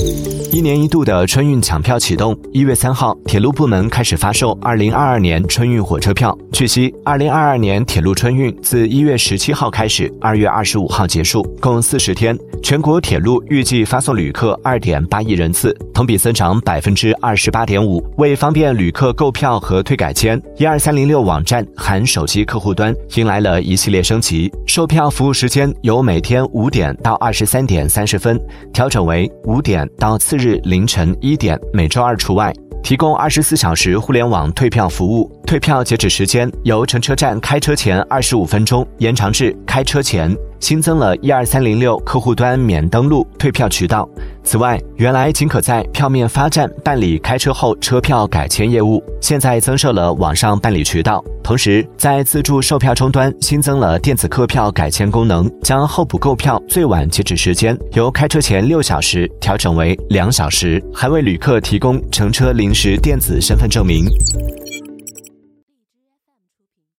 一年一度的春运抢票启动，一月三号，铁路部门开始发售二零二二年春运火车票。据悉，二零二二年铁路春运自一月十七号开始，二月二十五号结束，共四十天。全国铁路预计发送旅客二点八亿人次，同比增长百分之二十八点五。为方便旅客购票和退改签，一二三零六网站含手机客户端迎来了一系列升级，售票服务时间由每天五点到二十三点三十分调整为五点到次日凌晨一点，每周二除外。提供二十四小时互联网退票服务，退票截止时间由乘车站开车前二十五分钟延长至开车前。新增了一二三零六客户端免登录退票渠道。此外，原来仅可在票面发站办理开车后车票改签业务，现在增设了网上办理渠道。同时，在自助售票终端新增了电子客票改签功能，将候补购票最晚截止时间由开车前六小时调整为两小时，还为旅客提供乘车临时电子身份证明。